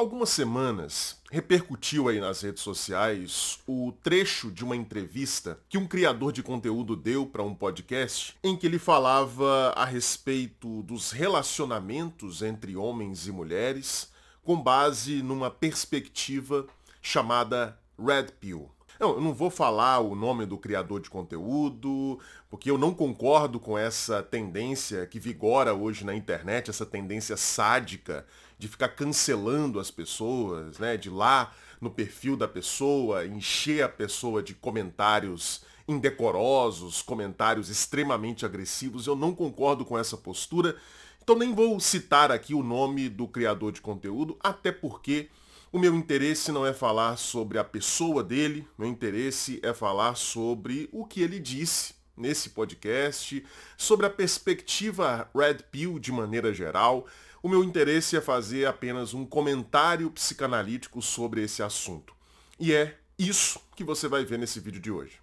algumas semanas repercutiu aí nas redes sociais o trecho de uma entrevista que um criador de conteúdo deu para um podcast em que ele falava a respeito dos relacionamentos entre homens e mulheres com base numa perspectiva chamada Red Pill. Não, eu não vou falar o nome do criador de conteúdo, porque eu não concordo com essa tendência que vigora hoje na internet, essa tendência sádica de ficar cancelando as pessoas, né? De lá no perfil da pessoa, encher a pessoa de comentários indecorosos, comentários extremamente agressivos. Eu não concordo com essa postura. Então nem vou citar aqui o nome do criador de conteúdo, até porque o meu interesse não é falar sobre a pessoa dele, meu interesse é falar sobre o que ele disse nesse podcast, sobre a perspectiva Red Pill de maneira geral. O meu interesse é fazer apenas um comentário psicanalítico sobre esse assunto. E é isso que você vai ver nesse vídeo de hoje.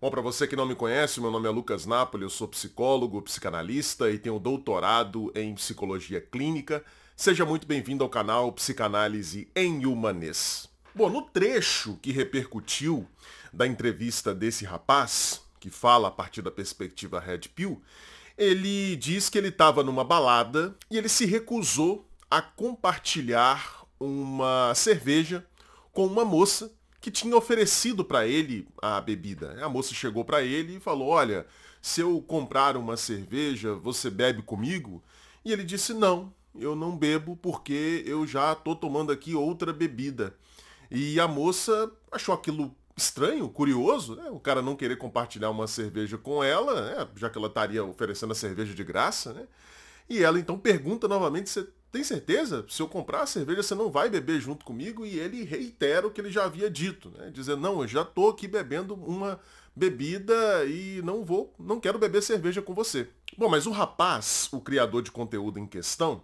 Bom, para você que não me conhece, meu nome é Lucas Napoli, eu sou psicólogo, psicanalista e tenho doutorado em psicologia clínica. Seja muito bem-vindo ao canal Psicanálise em Humanês. Bom, no trecho que repercutiu da entrevista desse rapaz, que fala a partir da perspectiva Red Pill, ele diz que ele estava numa balada e ele se recusou a compartilhar uma cerveja com uma moça que tinha oferecido para ele a bebida. A moça chegou para ele e falou: Olha, se eu comprar uma cerveja, você bebe comigo? E ele disse: Não, eu não bebo porque eu já estou tomando aqui outra bebida. E a moça achou aquilo estranho, curioso, né? o cara não querer compartilhar uma cerveja com ela, né? já que ela estaria oferecendo a cerveja de graça, né? E ela então pergunta novamente, você tem certeza? Se eu comprar a cerveja, você não vai beber junto comigo? E ele reitera o que ele já havia dito, né? Dizendo, não, eu já estou aqui bebendo uma bebida e não vou, não quero beber cerveja com você. Bom, mas o rapaz, o criador de conteúdo em questão,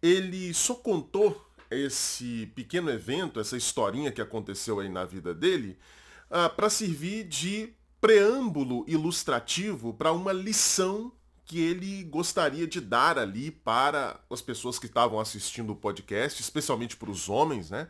ele só contou esse pequeno evento, essa historinha que aconteceu aí na vida dele, ah, para servir de preâmbulo ilustrativo para uma lição que ele gostaria de dar ali para as pessoas que estavam assistindo o podcast, especialmente para os homens, né?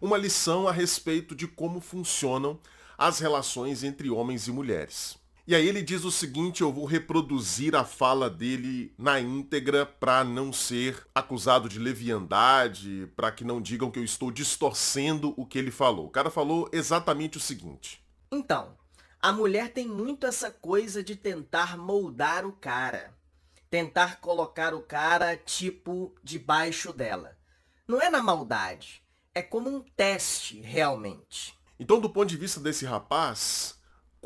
Uma lição a respeito de como funcionam as relações entre homens e mulheres. E aí ele diz o seguinte, eu vou reproduzir a fala dele na íntegra para não ser acusado de leviandade, para que não digam que eu estou distorcendo o que ele falou. O cara falou exatamente o seguinte. Então, a mulher tem muito essa coisa de tentar moldar o cara. Tentar colocar o cara, tipo, debaixo dela. Não é na maldade. É como um teste, realmente. Então, do ponto de vista desse rapaz,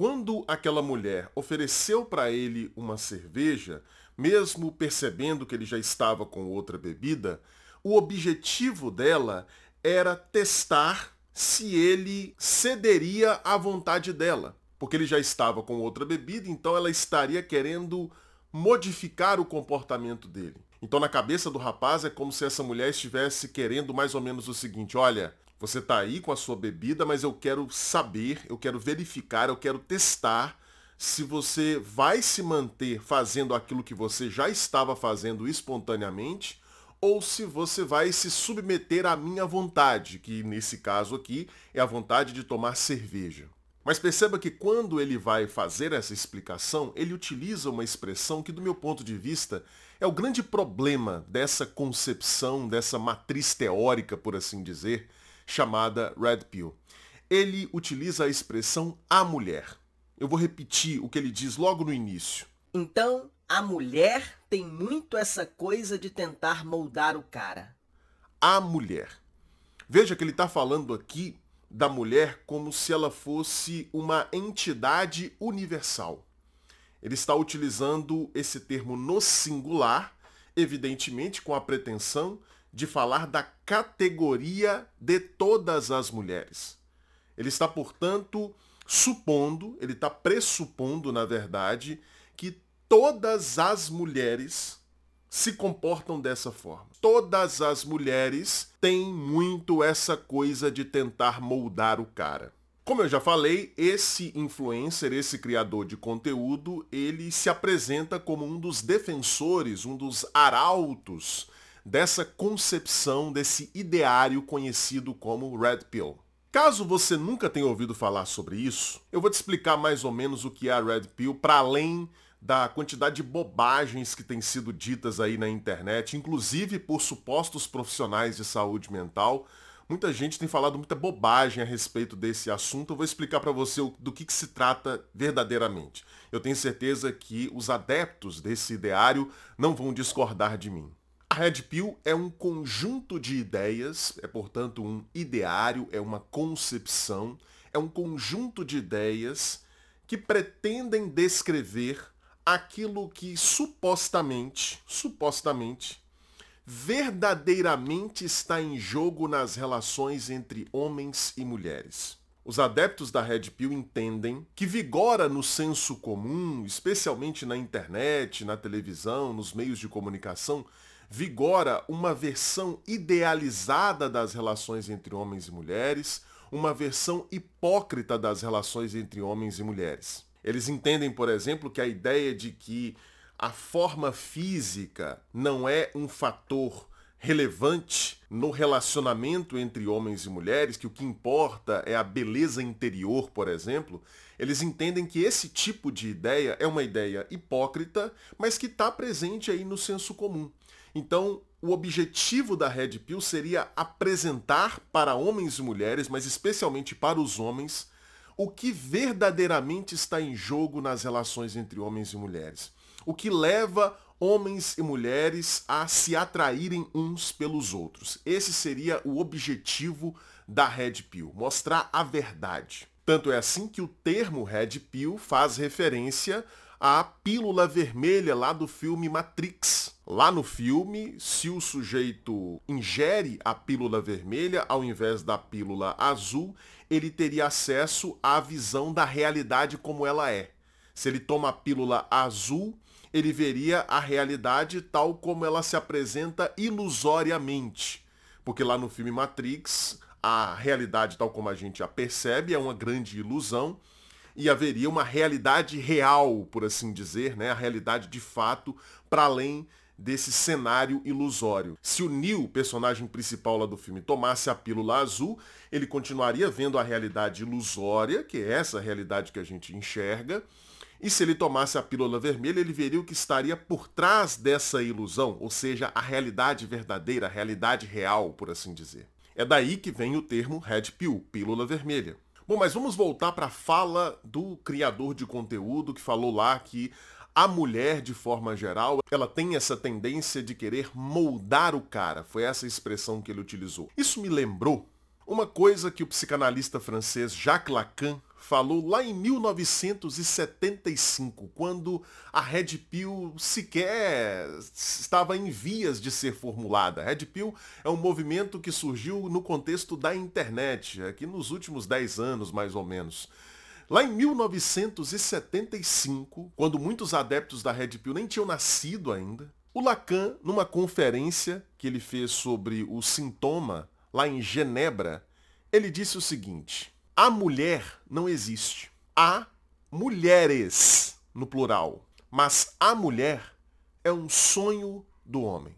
quando aquela mulher ofereceu para ele uma cerveja, mesmo percebendo que ele já estava com outra bebida, o objetivo dela era testar se ele cederia à vontade dela porque ele já estava com outra bebida, então ela estaria querendo modificar o comportamento dele. Então na cabeça do rapaz é como se essa mulher estivesse querendo mais ou menos o seguinte, olha, você está aí com a sua bebida, mas eu quero saber, eu quero verificar, eu quero testar se você vai se manter fazendo aquilo que você já estava fazendo espontaneamente ou se você vai se submeter à minha vontade, que nesse caso aqui é a vontade de tomar cerveja. Mas perceba que quando ele vai fazer essa explicação, ele utiliza uma expressão que, do meu ponto de vista, é o grande problema dessa concepção, dessa matriz teórica, por assim dizer, chamada Red Pill. Ele utiliza a expressão a mulher. Eu vou repetir o que ele diz logo no início. Então, a mulher tem muito essa coisa de tentar moldar o cara. A mulher. Veja que ele está falando aqui da mulher como se ela fosse uma entidade universal. Ele está utilizando esse termo no singular, evidentemente com a pretensão de falar da categoria de todas as mulheres. Ele está, portanto, supondo, ele está pressupondo, na verdade, que todas as mulheres se comportam dessa forma. Todas as mulheres têm muito essa coisa de tentar moldar o cara. Como eu já falei, esse influencer, esse criador de conteúdo, ele se apresenta como um dos defensores, um dos arautos dessa concepção, desse ideário conhecido como Red Pill. Caso você nunca tenha ouvido falar sobre isso, eu vou te explicar mais ou menos o que é a Red Pill, para além da quantidade de bobagens que têm sido ditas aí na internet, inclusive por supostos profissionais de saúde mental. Muita gente tem falado muita bobagem a respeito desse assunto. Eu vou explicar para você do que, que se trata verdadeiramente. Eu tenho certeza que os adeptos desse ideário não vão discordar de mim. A Red Pill é um conjunto de ideias, é portanto um ideário, é uma concepção, é um conjunto de ideias que pretendem descrever aquilo que supostamente, supostamente, verdadeiramente está em jogo nas relações entre homens e mulheres. Os adeptos da Red Pill entendem que vigora no senso comum, especialmente na internet, na televisão, nos meios de comunicação, vigora uma versão idealizada das relações entre homens e mulheres, uma versão hipócrita das relações entre homens e mulheres. Eles entendem, por exemplo, que a ideia de que a forma física não é um fator relevante no relacionamento entre homens e mulheres, que o que importa é a beleza interior, por exemplo, eles entendem que esse tipo de ideia é uma ideia hipócrita, mas que está presente aí no senso comum. Então, o objetivo da Red Pill seria apresentar para homens e mulheres, mas especialmente para os homens, o que verdadeiramente está em jogo nas relações entre homens e mulheres. O que leva homens e mulheres a se atraírem uns pelos outros. Esse seria o objetivo da Red Pill, mostrar a verdade. Tanto é assim que o termo Red Pill faz referência à pílula vermelha lá do filme Matrix. Lá no filme, se o sujeito ingere a pílula vermelha ao invés da pílula azul, ele teria acesso à visão da realidade como ela é. Se ele toma a pílula azul, ele veria a realidade tal como ela se apresenta ilusoriamente. Porque lá no filme Matrix, a realidade tal como a gente a percebe é uma grande ilusão e haveria uma realidade real, por assim dizer, né? a realidade de fato, para além desse cenário ilusório. Se o Neil, personagem principal lá do filme, tomasse a pílula azul, ele continuaria vendo a realidade ilusória, que é essa realidade que a gente enxerga, e se ele tomasse a pílula vermelha, ele veria o que estaria por trás dessa ilusão, ou seja, a realidade verdadeira, a realidade real, por assim dizer. É daí que vem o termo Red Pill, pílula vermelha. Bom, mas vamos voltar para a fala do criador de conteúdo que falou lá que a mulher, de forma geral, ela tem essa tendência de querer moldar o cara. Foi essa expressão que ele utilizou. Isso me lembrou uma coisa que o psicanalista francês Jacques Lacan falou lá em 1975, quando a Red Pill sequer estava em vias de ser formulada. A Red Pill é um movimento que surgiu no contexto da internet, aqui nos últimos 10 anos mais ou menos. Lá em 1975, quando muitos adeptos da Red Pill nem tinham nascido ainda, o Lacan, numa conferência que ele fez sobre o sintoma lá em Genebra, ele disse o seguinte: a mulher não existe. Há mulheres no plural, mas a mulher é um sonho do homem.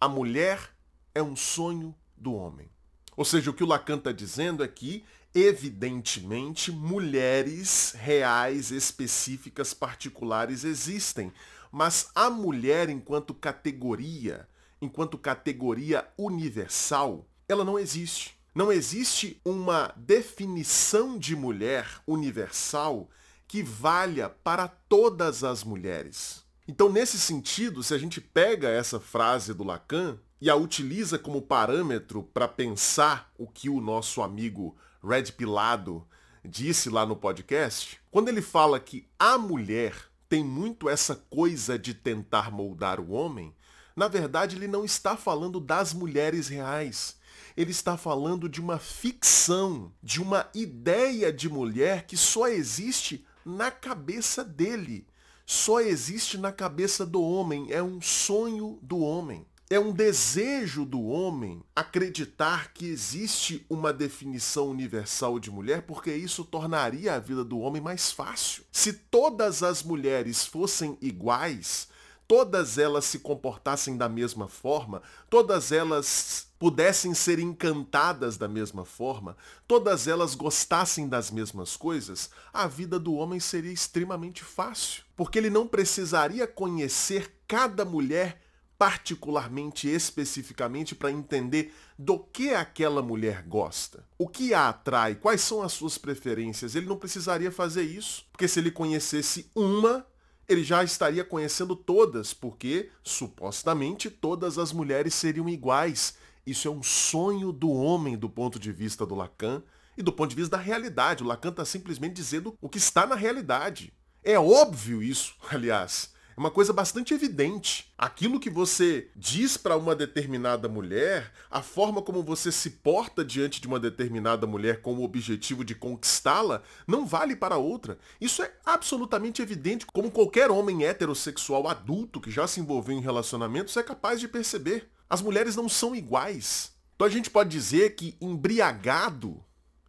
A mulher é um sonho do homem. Ou seja, o que o Lacan está dizendo é que Evidentemente, mulheres reais, específicas, particulares existem, mas a mulher enquanto categoria, enquanto categoria universal, ela não existe. Não existe uma definição de mulher universal que valha para todas as mulheres. Então, nesse sentido, se a gente pega essa frase do Lacan e a utiliza como parâmetro para pensar o que o nosso amigo Red Pilado disse lá no podcast, quando ele fala que a mulher tem muito essa coisa de tentar moldar o homem, na verdade ele não está falando das mulheres reais. Ele está falando de uma ficção, de uma ideia de mulher que só existe na cabeça dele. Só existe na cabeça do homem. É um sonho do homem. é um desejo do homem acreditar que existe uma definição universal de mulher, porque isso tornaria a vida do homem mais fácil. Se todas as mulheres fossem iguais, todas elas se comportassem da mesma forma, todas elas pudessem ser encantadas da mesma forma, todas elas gostassem das mesmas coisas, a vida do homem seria extremamente fácil, porque ele não precisaria conhecer cada mulher particularmente, especificamente, para entender do que aquela mulher gosta, o que a atrai, quais são as suas preferências. Ele não precisaria fazer isso, porque se ele conhecesse uma, ele já estaria conhecendo todas, porque supostamente todas as mulheres seriam iguais. Isso é um sonho do homem do ponto de vista do Lacan e do ponto de vista da realidade. O Lacan está simplesmente dizendo o que está na realidade. É óbvio isso, aliás. É uma coisa bastante evidente. Aquilo que você diz para uma determinada mulher, a forma como você se porta diante de uma determinada mulher com o objetivo de conquistá-la, não vale para outra. Isso é absolutamente evidente, como qualquer homem heterossexual adulto que já se envolveu em relacionamentos é capaz de perceber. As mulheres não são iguais. Então a gente pode dizer que embriagado,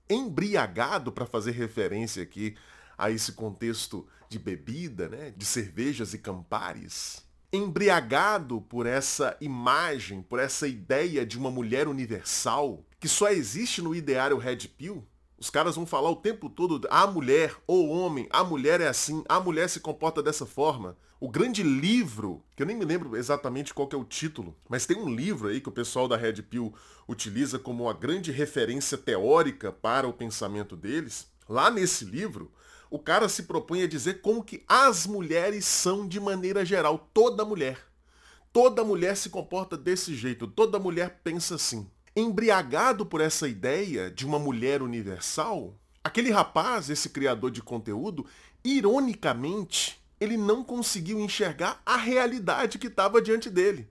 embriagado para fazer referência aqui a esse contexto de bebida, né, de cervejas e campares, embriagado por essa imagem, por essa ideia de uma mulher universal que só existe no ideário Red Pill, os caras vão falar o tempo todo a mulher ou homem, a mulher é assim, a mulher se comporta dessa forma. O grande livro, que eu nem me lembro exatamente qual é o título, mas tem um livro aí que o pessoal da Red Pill utiliza como uma grande referência teórica para o pensamento deles. Lá nesse livro, o cara se propõe a dizer como que as mulheres são de maneira geral, toda mulher. Toda mulher se comporta desse jeito, toda mulher pensa assim. Embriagado por essa ideia de uma mulher universal, aquele rapaz, esse criador de conteúdo, ironicamente, ele não conseguiu enxergar a realidade que estava diante dele.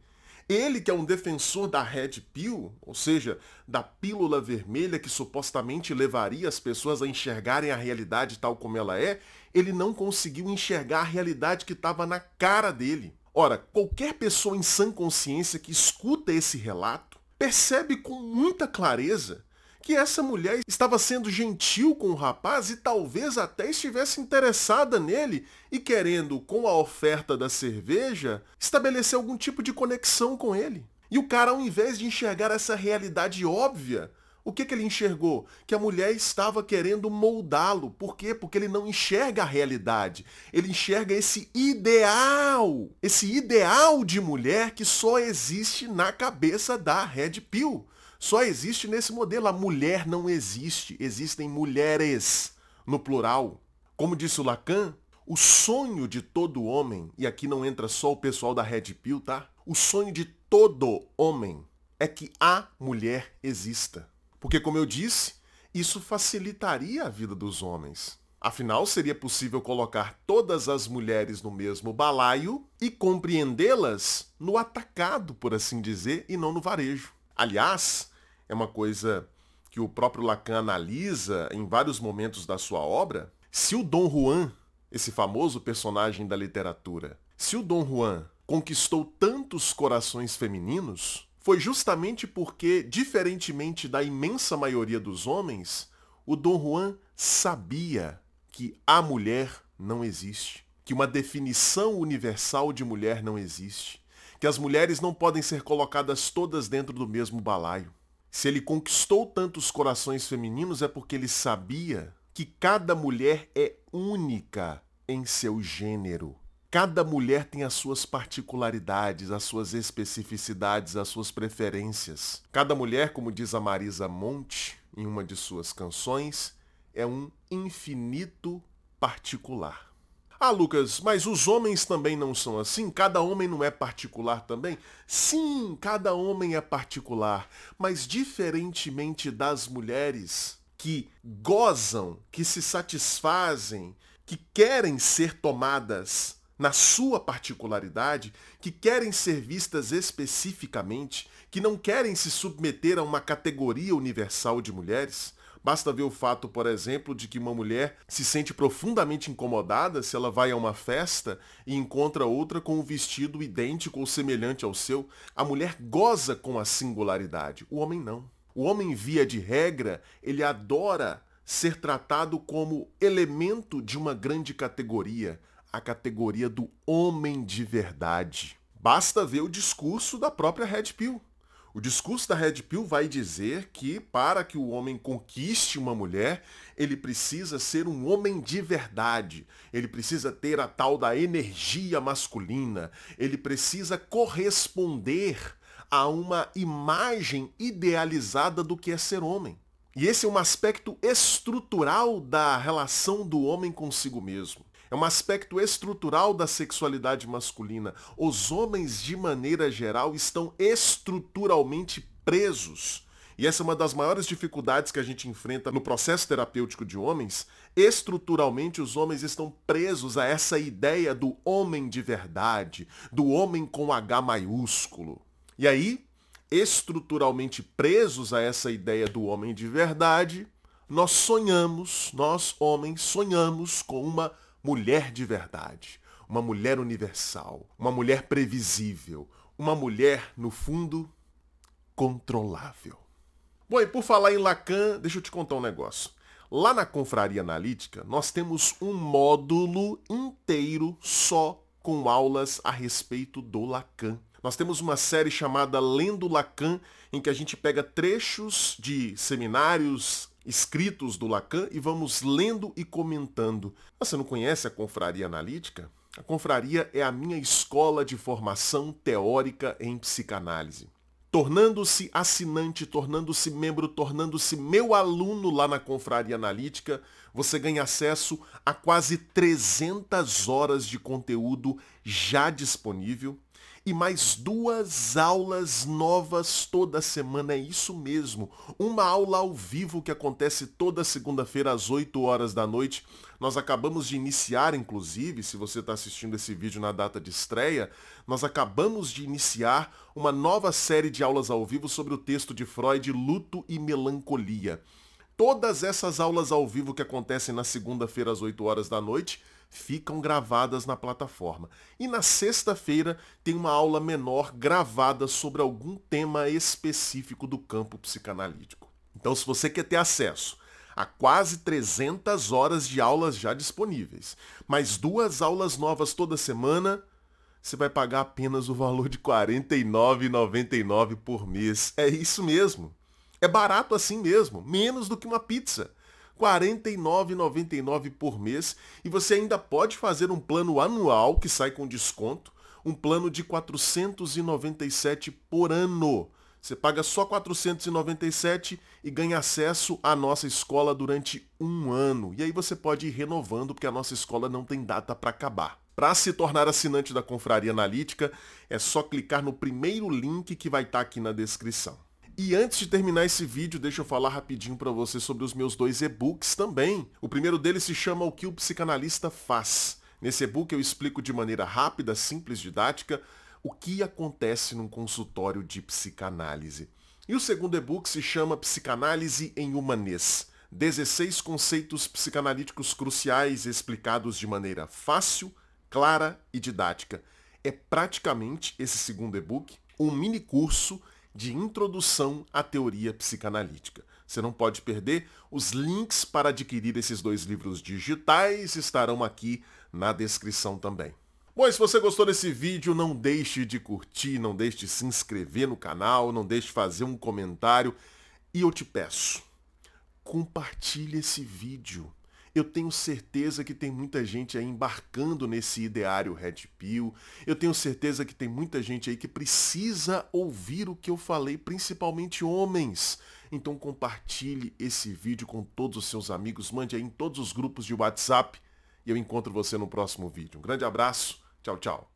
Ele, que é um defensor da Red Pill, ou seja, da pílula vermelha que supostamente levaria as pessoas a enxergarem a realidade tal como ela é, ele não conseguiu enxergar a realidade que estava na cara dele. Ora, qualquer pessoa em sã consciência que escuta esse relato percebe com muita clareza que essa mulher estava sendo gentil com o rapaz e talvez até estivesse interessada nele e querendo, com a oferta da cerveja, estabelecer algum tipo de conexão com ele. E o cara, ao invés de enxergar essa realidade óbvia, o que, que ele enxergou? Que a mulher estava querendo moldá-lo. Por quê? Porque ele não enxerga a realidade. Ele enxerga esse ideal. Esse ideal de mulher que só existe na cabeça da Red Pill. Só existe nesse modelo. A mulher não existe. Existem mulheres no plural. Como disse o Lacan, o sonho de todo homem, e aqui não entra só o pessoal da Red Pill, tá? O sonho de todo homem é que a mulher exista. Porque, como eu disse, isso facilitaria a vida dos homens. Afinal, seria possível colocar todas as mulheres no mesmo balaio e compreendê-las no atacado, por assim dizer, e não no varejo. Aliás, é uma coisa que o próprio Lacan analisa em vários momentos da sua obra, se o Dom Juan, esse famoso personagem da literatura, se o Dom Juan conquistou tantos corações femininos, foi justamente porque, diferentemente da imensa maioria dos homens, o Dom Juan sabia que a mulher não existe, que uma definição universal de mulher não existe, que as mulheres não podem ser colocadas todas dentro do mesmo balaio. Se ele conquistou tantos corações femininos é porque ele sabia que cada mulher é única em seu gênero. Cada mulher tem as suas particularidades, as suas especificidades, as suas preferências. Cada mulher, como diz a Marisa Monte em uma de suas canções, é um infinito particular. Ah, Lucas, mas os homens também não são assim? Cada homem não é particular também? Sim, cada homem é particular, mas diferentemente das mulheres que gozam, que se satisfazem, que querem ser tomadas na sua particularidade, que querem ser vistas especificamente, que não querem se submeter a uma categoria universal de mulheres, Basta ver o fato, por exemplo, de que uma mulher se sente profundamente incomodada se ela vai a uma festa e encontra outra com um vestido idêntico ou semelhante ao seu. A mulher goza com a singularidade, o homem não. O homem, via de regra, ele adora ser tratado como elemento de uma grande categoria, a categoria do homem de verdade. Basta ver o discurso da própria Red Pill. O discurso da Red Pill vai dizer que para que o homem conquiste uma mulher, ele precisa ser um homem de verdade. Ele precisa ter a tal da energia masculina. Ele precisa corresponder a uma imagem idealizada do que é ser homem. E esse é um aspecto estrutural da relação do homem consigo mesmo. É um aspecto estrutural da sexualidade masculina. Os homens, de maneira geral, estão estruturalmente presos. E essa é uma das maiores dificuldades que a gente enfrenta no processo terapêutico de homens. Estruturalmente, os homens estão presos a essa ideia do homem de verdade, do homem com H maiúsculo. E aí, estruturalmente presos a essa ideia do homem de verdade, nós sonhamos, nós homens sonhamos com uma mulher de verdade, uma mulher universal, uma mulher previsível, uma mulher, no fundo, controlável. Bom, e por falar em Lacan, deixa eu te contar um negócio. Lá na Confraria Analítica, nós temos um módulo inteiro só com aulas a respeito do Lacan. Nós temos uma série chamada Lendo Lacan, em que a gente pega trechos de seminários, escritos do Lacan e vamos lendo e comentando. Você não conhece a Confraria Analítica? A Confraria é a minha escola de formação teórica em psicanálise. Tornando-se assinante, tornando-se membro, tornando-se meu aluno lá na Confraria Analítica, você ganha acesso a quase 300 horas de conteúdo já disponível e mais duas aulas novas toda semana. É isso mesmo. Uma aula ao vivo que acontece toda segunda-feira às 8 horas da noite. Nós acabamos de iniciar, inclusive, se você está assistindo esse vídeo na data de estreia, nós acabamos de iniciar uma nova série de aulas ao vivo sobre o texto de Freud, Luto e Melancolia. Todas essas aulas ao vivo que acontecem na segunda-feira às 8 horas da noite ficam gravadas na plataforma. E na sexta-feira tem uma aula menor gravada sobre algum tema específico do campo psicanalítico. Então, se você quer ter acesso a quase 300 horas de aulas já disponíveis, mais duas aulas novas toda semana, você vai pagar apenas o valor de R$ 49,99 por mês. É isso mesmo. É barato assim mesmo, menos do que uma pizza. R$ 49,99 por mês e você ainda pode fazer um plano anual que sai com desconto, um plano de 497 por ano. Você paga só 497 e ganha acesso à nossa escola durante um ano. E aí você pode ir renovando, porque a nossa escola não tem data para acabar. Para se tornar assinante da Confraria Analítica, é só clicar no primeiro link que vai estar tá aqui na descrição. E antes de terminar esse vídeo, deixa eu falar rapidinho para você sobre os meus dois e-books também. O primeiro deles se chama O que o psicanalista faz. Nesse e-book eu explico de maneira rápida, simples, didática, o que acontece num consultório de psicanálise. E o segundo e-book se chama Psicanálise em Humanês. 16 conceitos psicanalíticos cruciais explicados de maneira fácil, clara e didática. É praticamente esse segundo e-book um mini curso de introdução à teoria psicanalítica. Você não pode perder. Os links para adquirir esses dois livros digitais estarão aqui na descrição também. Bom, se você gostou desse vídeo, não deixe de curtir, não deixe de se inscrever no canal, não deixe de fazer um comentário. E eu te peço, compartilhe esse vídeo. Eu tenho certeza que tem muita gente aí embarcando nesse ideário Red Pill. Eu tenho certeza que tem muita gente aí que precisa ouvir o que eu falei, principalmente homens. Então compartilhe esse vídeo com todos os seus amigos, mande aí em todos os grupos de WhatsApp e eu encontro você no próximo vídeo. Um grande abraço, tchau, tchau.